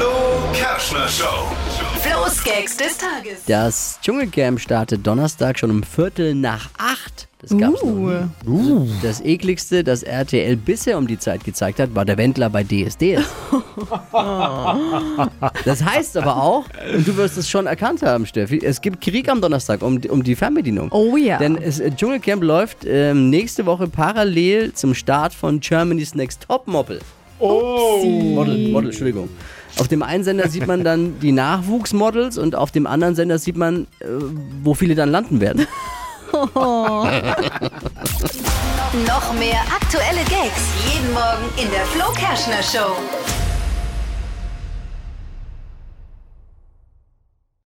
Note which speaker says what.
Speaker 1: Flo Kerschner Show.
Speaker 2: Flo's Gags des Tages.
Speaker 3: Das Dschungelcamp startet Donnerstag schon um Viertel nach acht. Das gab's noch nie.
Speaker 4: Uh.
Speaker 3: Das ekligste, das RTL bisher um die Zeit gezeigt hat, war der Wendler bei DSDS. das heißt aber auch, und du wirst es schon erkannt haben, Steffi, es gibt Krieg am Donnerstag um, um die Fernbedienung.
Speaker 4: Oh ja.
Speaker 3: Denn es, äh, Dschungelcamp läuft ähm, nächste Woche parallel zum Start von Germany's Next Top Model. Oh! Model, Model, Entschuldigung. Auf dem einen Sender sieht man dann die Nachwuchsmodels und auf dem anderen Sender sieht man, äh, wo viele dann landen werden.
Speaker 2: Noch mehr aktuelle Gags jeden Morgen in der Flo Kerschner Show.